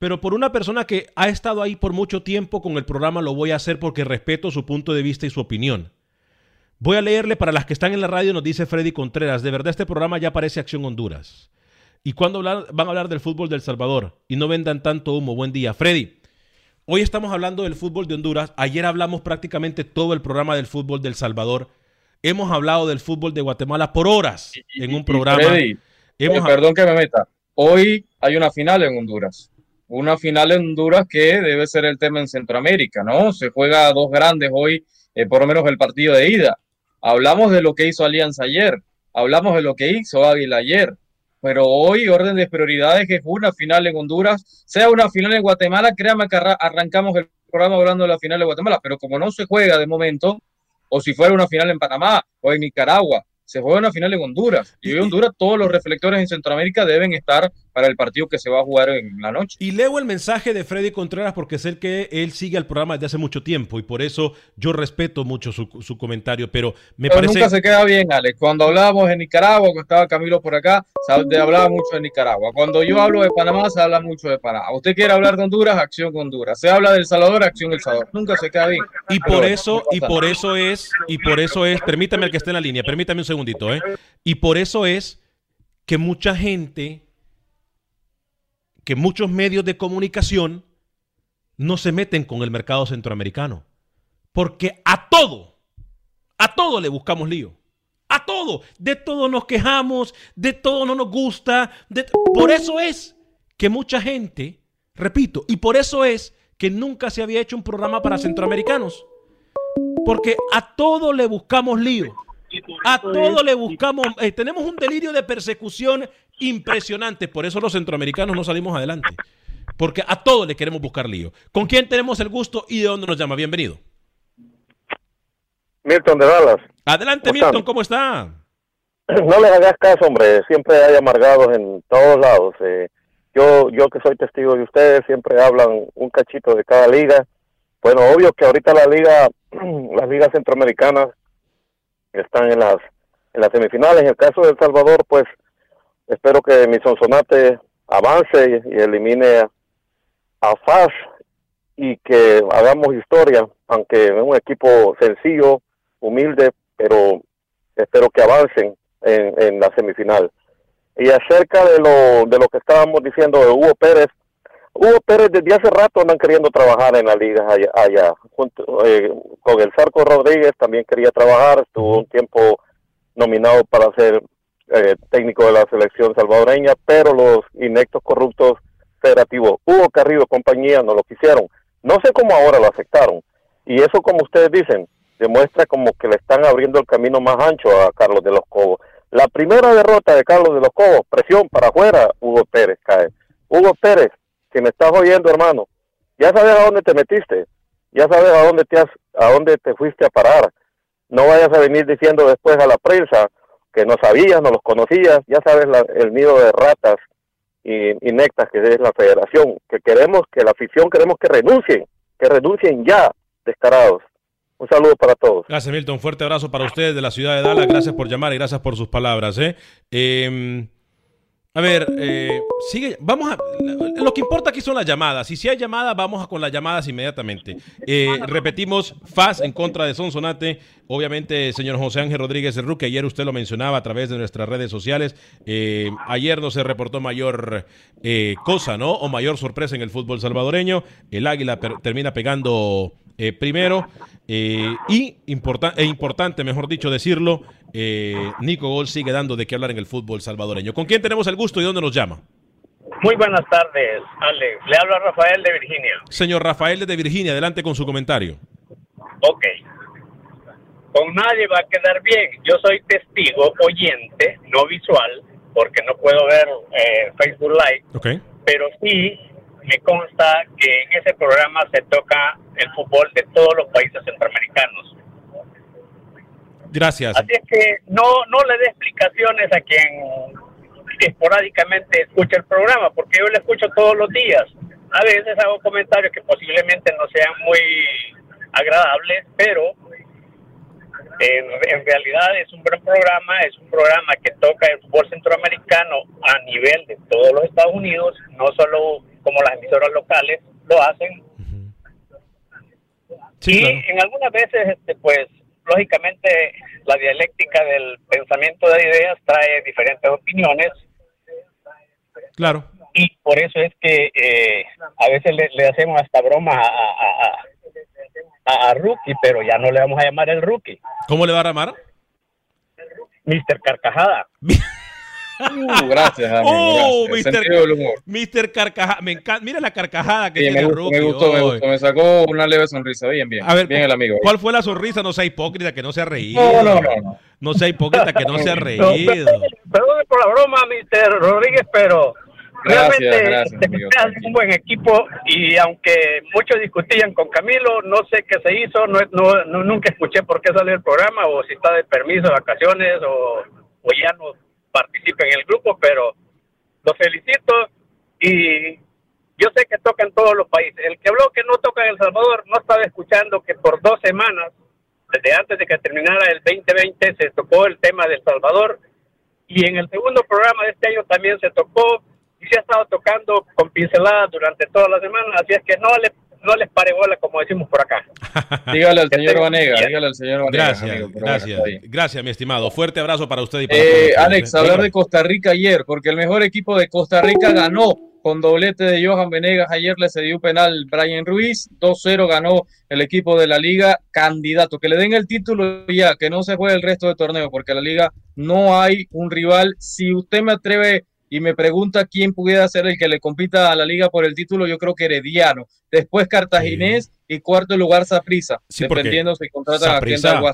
pero por una persona que ha estado ahí por mucho tiempo con el programa lo voy a hacer porque respeto su punto de vista y su opinión. Voy a leerle para las que están en la radio, nos dice Freddy Contreras, de verdad este programa ya parece Acción Honduras. ¿Y cuándo van a hablar del fútbol del Salvador? Y no vendan tanto humo. Buen día. Freddy, hoy estamos hablando del fútbol de Honduras. Ayer hablamos prácticamente todo el programa del fútbol del Salvador. Hemos hablado del fútbol de Guatemala por horas en un programa. Freddy, eh, perdón que me meta. Hoy hay una final en Honduras una final en Honduras que debe ser el tema en Centroamérica, ¿no? Se juega a dos grandes hoy, eh, por lo menos el partido de ida. Hablamos de lo que hizo Alianza ayer, hablamos de lo que hizo Águila ayer, pero hoy orden de prioridades es una final en Honduras, sea una final en Guatemala, créame que arrancamos el programa hablando de la final de Guatemala, pero como no se juega de momento, o si fuera una final en Panamá o en Nicaragua, se juega una final en Honduras. Y hoy Honduras, todos los reflectores en Centroamérica deben estar para el partido que se va a jugar en la noche. Y leo el mensaje de Freddy Contreras porque sé que él sigue el programa desde hace mucho tiempo y por eso yo respeto mucho su, comentario, pero me parece... Nunca se queda bien, Alex. Cuando hablábamos en Nicaragua, cuando estaba Camilo por acá, se hablaba mucho de Nicaragua. Cuando yo hablo de Panamá, se habla mucho de Panamá. Usted quiere hablar de Honduras, acción Honduras. Se habla del Salvador, acción El Salvador. Nunca se queda bien. Y por eso, y por eso es, y por eso es, permítame el que esté en la línea, permítame un segundito, ¿eh? Y por eso es que mucha gente, que muchos medios de comunicación no se meten con el mercado centroamericano. Porque a todo, a todo le buscamos lío. A todo, de todo nos quejamos, de todo no nos gusta. Por eso es que mucha gente, repito, y por eso es que nunca se había hecho un programa para centroamericanos. Porque a todo le buscamos lío. A todo le buscamos, eh, tenemos un delirio de persecución impresionante, por eso los centroamericanos no salimos adelante. porque a todos le queremos buscar lío. ¿Con quién tenemos el gusto y de dónde nos llama? Bienvenido. Milton de Dallas. Adelante, Milton, ¿cómo está? No les hagas caso, hombre. Siempre hay amargados en todos lados. Eh, yo, yo que soy testigo de ustedes, siempre hablan un cachito de cada liga. Bueno, obvio que ahorita la liga, las ligas centroamericanas están en las, en las semifinales. En el caso de El Salvador, pues espero que mi Sonsonate avance y, elimine a, a y que hagamos historia, aunque es un equipo sencillo, humilde, pero espero que avancen en, en la semifinal. Y acerca de lo, de lo que estábamos diciendo de Hugo Pérez, Hugo Pérez desde hace rato andan queriendo trabajar en la liga allá, junto, eh, con el Sarco Rodríguez también quería trabajar, estuvo un tiempo nominado para ser eh, técnico de la selección salvadoreña, pero los inectos corruptos federativos, Hugo Carrillo compañía no lo quisieron. No sé cómo ahora lo aceptaron. Y eso, como ustedes dicen, demuestra como que le están abriendo el camino más ancho a Carlos de los Cobos. La primera derrota de Carlos de los Cobos, presión para afuera, Hugo Pérez cae. Hugo Pérez, si me estás oyendo, hermano, ya sabes a dónde te metiste, ya sabes a dónde te has, a dónde te fuiste a parar. No vayas a venir diciendo después a la prensa que no sabías, no los conocías, ya sabes el nido de ratas y, nectas que es la federación, que queremos que la afición queremos que renuncien, que renuncien ya, descarados. Un saludo para todos. Gracias, Milton. Fuerte abrazo para ustedes de la ciudad de Dallas. Gracias por llamar y gracias por sus palabras. ¿eh? eh a ver, eh, sigue, vamos a, lo que importa aquí son las llamadas. Y si hay llamadas, vamos con las llamadas inmediatamente. Eh, repetimos, FAS en contra de Sonsonate. Obviamente, señor José Ángel Rodríguez que ayer usted lo mencionaba a través de nuestras redes sociales. Eh, ayer no se reportó mayor cosa, ¿no? O mayor sorpresa en el fútbol salvadoreño. El Águila termina pegando primero. y e importante, mejor dicho, decirlo, eh, Nico Gol sigue dando de qué hablar en el fútbol salvadoreño. ¿Con quién tenemos el gusto y dónde nos llama? Muy buenas tardes, Alex. Le habla Rafael de Virginia. Señor Rafael de Virginia, adelante con su comentario. Ok. Con nadie va a quedar bien. Yo soy testigo, oyente, no visual, porque no puedo ver eh, Facebook Live. Okay. Pero sí me consta que en ese programa se toca el fútbol de todos los países centroamericanos Gracias. Así es que no, no le dé explicaciones a quien esporádicamente escucha el programa, porque yo le escucho todos los días. A veces hago comentarios que posiblemente no sean muy agradables, pero en, realidad es un buen programa, es un programa que toca el fútbol centroamericano a nivel de todos los Estados Unidos, no solo como las emisoras locales lo hacen. Sí, y en algunas veces, este, pues, lógicamente la dialéctica del pensamiento de ideas trae diferentes opiniones. Claro. Y por eso es que eh, a veces le, hacemos hasta broma a, a, a, Rookie, pero ya no le vamos a llamar el Rookie. ¿Cómo le va a llamar? Mr. Carcajada. Uh, gracias, amigo. Oh, Mr. Carcajada. Me encanta. Mira la carcajada que tiene me, Rookie. Me gustó, me gustó. Me sacó una leve sonrisa. Bien, bien. A ver, bien el amigo. ¿Cuál fue la sonrisa? No sea hipócrita, que no se ha reído. No, no, no. No, sea hipócrita, que no se ha reído. perdón, por la broma, Mr. Rodríguez, pero realmente gracias, un buen equipo y aunque muchos discutían con Camilo, no sé qué se hizo, no, no, nunca escuché por qué salió el programa o si está de permiso, vacaciones o, o ya no participe en el grupo, pero los felicito y yo sé que toca en todos los países. El que habló que no toca en El Salvador no estaba escuchando que por dos semanas, desde antes de que terminara el 2020, se tocó el tema de El Salvador y en el segundo programa de este año también se tocó y se ha estado tocando con pinceladas durante toda la semana, así es que no le no les pare bola, como decimos por acá. dígale al señor Vanega, dígale al señor Vanega. Gracias, gracias, gracias, mi estimado. Fuerte abrazo para usted y para eh, Alex, hablar de Costa Rica ayer, porque el mejor equipo de Costa Rica ganó con doblete de Johan Venegas. Ayer le cedió penal Brian Ruiz. 2-0 ganó el equipo de la liga. Candidato, que le den el título ya, que no se juegue el resto del torneo, porque la liga no hay un rival. Si usted me atreve y me pregunta quién pudiera ser el que le compita a la liga por el título, yo creo que Herediano. Después Cartaginés y cuarto lugar Saprisa, dependiendo si contrata a Kendall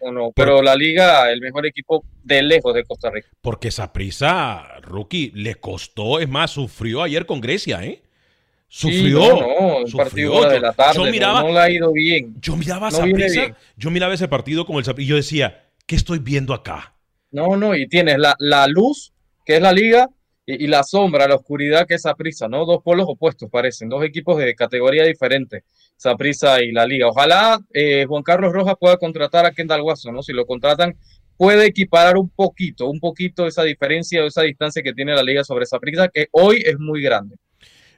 o no. Pero la liga, el mejor equipo de lejos de Costa Rica. Porque Saprisa, rookie, le costó, es más, sufrió ayer con Grecia, ¿eh? Sufrió. Sí, no, no, partido Yo- de la tarde. yo no- miraba- no, le ha ido bien. Yo miraba a No bien. yo miraba ese partido con el Saprissa y yo decía, ¿qué estoy viendo acá? No, no, y tienes la, la luz, que es la liga, y, la sombra, la oscuridad, que es Saprissa, ¿no? Dos polos opuestos parecen, dos equipos de categoría diferente, Saprissa y la liga. Ojalá eh, Juan Carlos Rojas pueda contratar a Kendall Watson, ¿no? Si lo contratan, puede equiparar un poquito, un poquito esa diferencia o esa distancia que tiene la liga sobre Saprissa, que hoy es muy grande.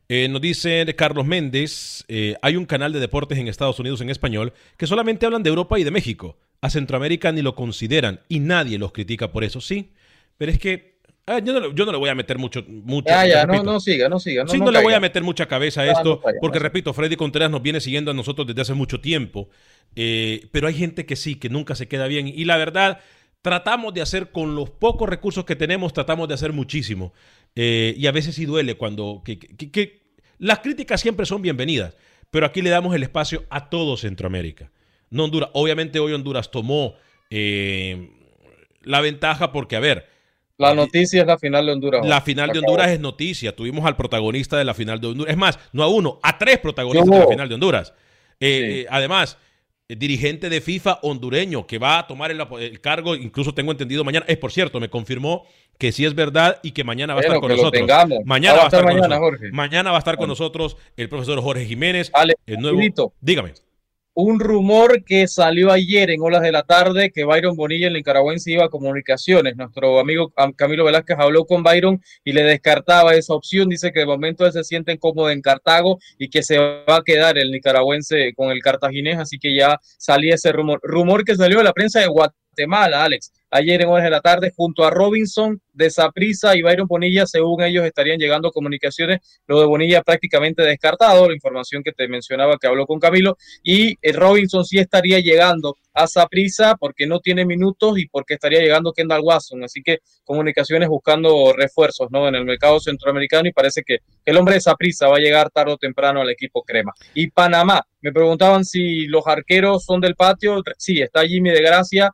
Eh, nos dice Carlos Méndez, eh, hay un canal de deportes en Estados Unidos en español que solamente hablan de Europa y de México. A Centroamérica ni lo consideran y nadie los critica por eso, sí. Pero es que ah, yo, no, le- yo no le voy a meter mucho... mucho Ya, ya, no, no siga, no siga. No, sí, no, no le voy a meter mucha cabeza a esto, porque repito, Freddy Contreras nos viene siguiendo a nosotros desde hace mucho tiempo, eh, pero hay gente que sí, que nunca se queda bien. Y la verdad, tratamos de hacer con los pocos recursos que tenemos, tratamos de hacer muchísimo. Eh, y a veces sí duele cuando... Que, que- que- las críticas siempre son bienvenidas, pero aquí le damos el espacio a todo Centroamérica. No Honduras. Obviamente hoy Honduras tomó eh, la ventaja porque, a ver, La noticia es la final de Honduras. la final de. Honduras es noticia. Tuvimos al protagonista de la final de Honduras. Es más, no a uno, a tres protagonistas Yo- de la final de Honduras. Eh, eh, además, eh, dirigente de FIFA hondureño que va a tomar el, el cargo, incluso tengo entendido mañana. Es por cierto, me confirmó que sí es verdad y que mañana va a estar con nosotros. Mañana Ah, va a estar, con mañana, nosotros. Jorge. Mañana va a estar con nosotros el profesor Jorge Jiménez. el nuevo. Dígame. Un rumor que salió ayer en horas de la tarde que Byron Bonilla, el nicaragüense, iba a comunicaciones. Nuestro amigo Cam- Camilo Velázquez habló con Byron y le descartaba esa opción. Dice que de momento él se siente cómodo en Cartago y que se va a quedar el nicaragüense con el cartaginés, así que ya salía ese rumor. Rumor que salió de la prensa de Guatemala, Alex. Ayer en horas de la tarde, junto a Robinson de Saprissa y Byron Bonilla, según ellos estarían llegando comunicaciones. Lo de Bonilla prácticamente descartado, la información que te mencionaba que habló con Camilo. Y eh, Robinson sí estaría llegando a Saprissa porque no tiene minutos y porque estaría llegando Kendall Watson. Así que comunicaciones buscando refuerzos ¿no? en el mercado centroamericano y parece que el hombre de Saprissa va a llegar tarde o temprano al equipo crema. Y Panamá, me preguntaban si los arqueros son del patio. Sí, está Jimmy de Gracia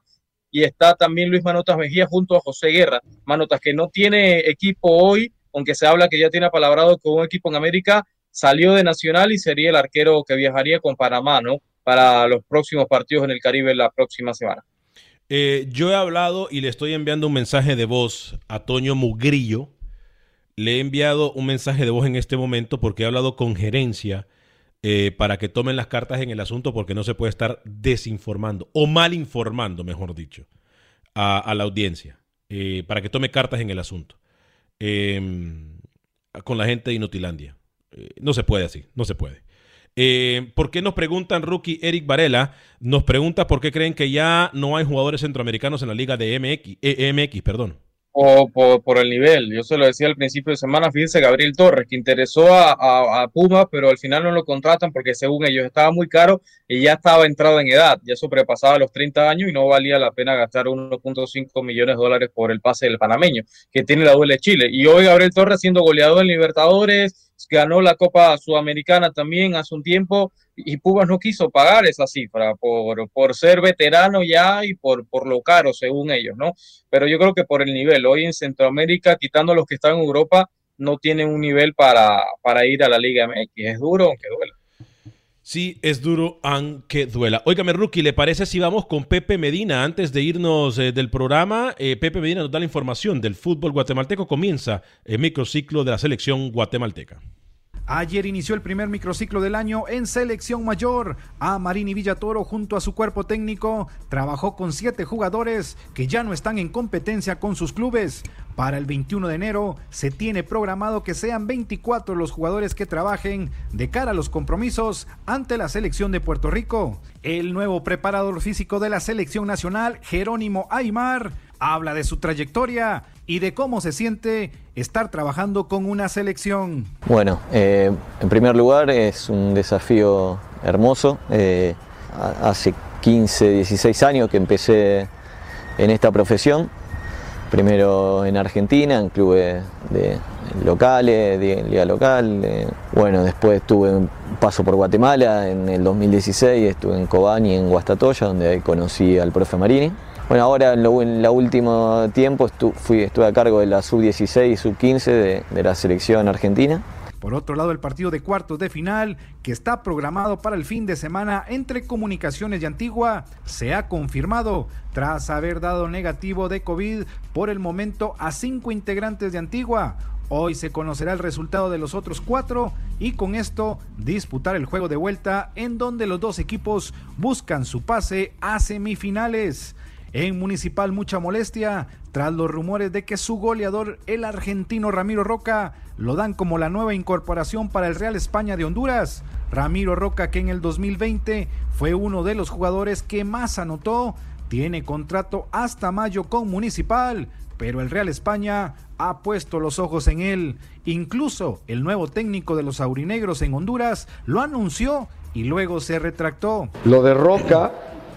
y está también Luis Manotas Mejía junto a José Guerra. Manotas que no tiene equipo hoy, aunque se habla que ya tiene apalabrado con un equipo en América, salió de Nacional y sería el arquero que viajaría con Panamá, ¿no? Para los próximos partidos en el Caribe la próxima semana. Eh, yo he hablado y le estoy enviando un mensaje de voz a Toño Mugrillo. Le he enviado un mensaje de voz en este momento porque he hablado con gerencia eh, para que tomen las cartas en el asunto porque no se puede estar desinformando o mal informando, mejor dicho, a, la audiencia. eh, para que tome cartas en el asunto. Eh, con la gente de Inutilandia. Eh, no se puede así, no se puede. ¿Por qué nos preguntan rookie Eric Varela? Nos pregunta por qué creen que ya no hay jugadores centroamericanos en la liga de MX, eh, MX perdón. Por, por el nivel, yo se lo decía al principio de semana, fíjense Gabriel Torres, que interesó a, a, Puma, pero al final no lo contratan porque según ellos estaba muy caro y ya estaba entrado en edad, ya sobrepasaba los 30 años y no valía la pena gastar 1.5 millones de dólares por el pase del panameño, que tiene la doble Chile. Y hoy Gabriel Torres siendo goleador en Libertadores, ganó la Copa Sudamericana también hace un tiempo y Pumas no quiso pagar esa cifra por, por ser veterano ya y por, por lo caro, según ellos, ¿no? Pero yo creo que por el nivel, hoy en Centroamérica, quitando los que están en Europa, no tienen un nivel para, para ir a la Liga MX. Es duro, aunque duela. Sí, es duro aunque duela. Óigame, Rookie, ¿le parece si vamos con Pepe Medina antes de irnos eh, del programa? Eh, Pepe Medina nos da la información del fútbol guatemalteco. Comienza el microciclo de la selección guatemalteca. Ayer inició el primer microciclo del año en selección mayor. A Marini Villatoro junto a su cuerpo técnico trabajó con siete jugadores que ya no están en competencia con sus clubes. Para el 21 de enero se tiene programado que sean 24 los jugadores que trabajen de cara a los compromisos ante la selección de Puerto Rico. El nuevo preparador físico de la selección nacional, Jerónimo Aymar, habla de su trayectoria y de cómo se siente estar trabajando con una selección. Bueno, eh, en primer lugar es un desafío hermoso. Eh, hace 15, 16 años que empecé en esta profesión. Primero en Argentina, en clubes de, locales, de liga local. bueno, después tuve un paso por Guatemala en el 2016, estuve en Cobán y en Guastatoya, donde conocí al profe Marini. Bueno, ahora en, lo, la último tiempo estuve a cargo de la sub-16 y sub-15 de, de la selección argentina. Por otro lado, el partido de cuartos de final, que está programado para el fin de semana entre Comunicaciones y Antigua, se ha confirmado tras haber dado negativo de COVID por el momento a cinco integrantes de Antigua. Hoy se conocerá el resultado de los otros cuatro y con esto disputar el juego de vuelta en donde los dos equipos buscan su pase a semifinales. En Municipal mucha molestia tras los rumores de que su goleador, el argentino Ramiro Roca, lo dan como la nueva incorporación para el Real España de Honduras. Ramiro Roca, que en el 2020 fue uno de los jugadores que más anotó, tiene contrato hasta mayo con Municipal, pero el Real España ha puesto los ojos en él. Incluso el nuevo técnico de los aurinegros en Honduras lo anunció y luego se retractó. Lo de Roca,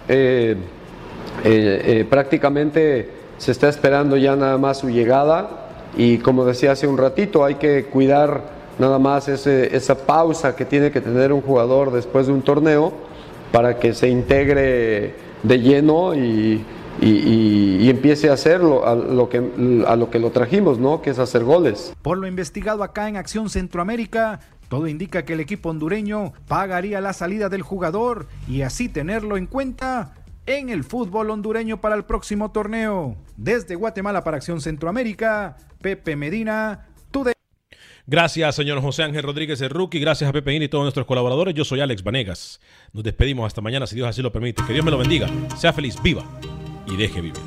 eh, eh, eh, prácticamente se está esperando ya nada más su llegada y como decía hace un ratito, hay que cuidar nada más esa pausa que tiene que tener un jugador después de un torneo para que se integre de lleno y, empiece a hacer a lo, que, a lo que lo trajimos, ¿no? que es hacer goles. Por lo investigado acá en Acción Centroamérica, todo indica que el equipo hondureño pagaría la salida del jugador y así tenerlo en cuenta en el fútbol hondureño para el próximo torneo. Desde Guatemala para Acción Centroamérica, Pepe Medina, de Gracias, señor José Ángel Rodríguez el Rookie. Gracias a Pepe Medina y todos nuestros colaboradores. Yo soy Alex Vanegas. Nos despedimos hasta mañana, si Dios así lo permite. Que Dios me lo bendiga. Sea feliz, viva y deje vivir.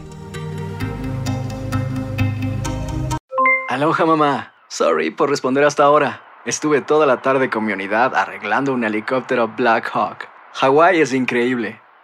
Aloha, mamá. Sorry por responder hasta ahora. Estuve toda la tarde con mi unidad arreglando un helicóptero Black Hawk. Hawái es increíble.